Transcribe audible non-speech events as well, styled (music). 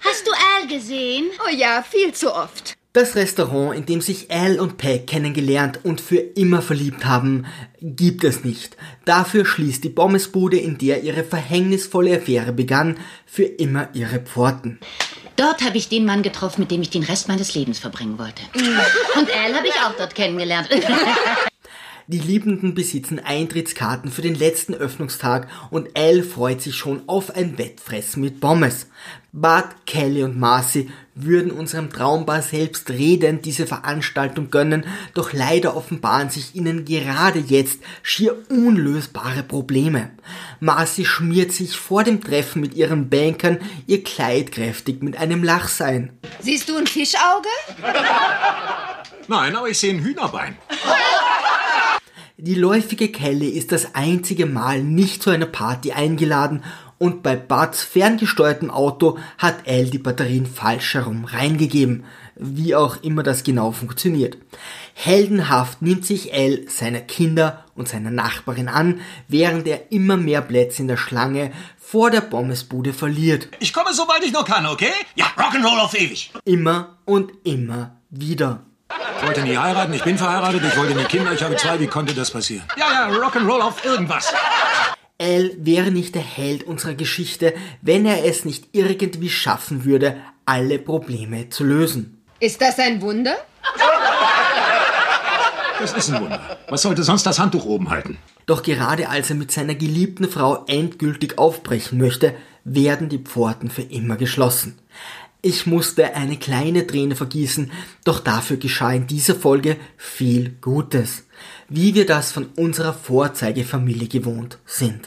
Hast du Al gesehen? Oh ja, viel zu oft. Das Restaurant, in dem sich Al und Peg kennengelernt und für immer verliebt haben, gibt es nicht. Dafür schließt die Pommesbude, in der ihre verhängnisvolle Affäre begann, für immer ihre Pforten. Dort habe ich den Mann getroffen, mit dem ich den Rest meines Lebens verbringen wollte. Und Al habe ich auch dort kennengelernt. (laughs) Die Liebenden besitzen Eintrittskarten für den letzten Öffnungstag und Al freut sich schon auf ein Wettfressen mit Pommes. Bart, Kelly und Marcy würden unserem Traumbar selbst redend diese Veranstaltung gönnen, doch leider offenbaren sich ihnen gerade jetzt schier unlösbare Probleme. Marcy schmiert sich vor dem Treffen mit ihren Bankern ihr Kleid kräftig mit einem Lachsein. Siehst du ein Fischauge? Nein, aber ich sehe ein Hühnerbein. Die läufige Kelly ist das einzige Mal nicht zu einer Party eingeladen und bei Buds ferngesteuertem Auto hat Al die Batterien falsch herum reingegeben. Wie auch immer das genau funktioniert. Heldenhaft nimmt sich Al seiner Kinder und seiner Nachbarin an, während er immer mehr Plätze in der Schlange vor der Pommesbude verliert. Ich komme, sobald ich nur kann, okay? Ja, Rock'n'Roll auf ewig. Immer und immer wieder. Ich wollte nie heiraten, ich bin verheiratet, ich wollte nie Kinder, ich habe zwei, wie konnte das passieren? Ja, ja, Rock'n'Roll auf irgendwas. Al wäre nicht der Held unserer Geschichte, wenn er es nicht irgendwie schaffen würde, alle Probleme zu lösen. Ist das ein Wunder? Das ist ein Wunder. Was sollte sonst das Handtuch oben halten? Doch gerade als er mit seiner geliebten Frau endgültig aufbrechen möchte, werden die Pforten für immer geschlossen. Ich musste eine kleine Träne vergießen, doch dafür geschah in dieser Folge viel Gutes, wie wir das von unserer Vorzeigefamilie gewohnt sind.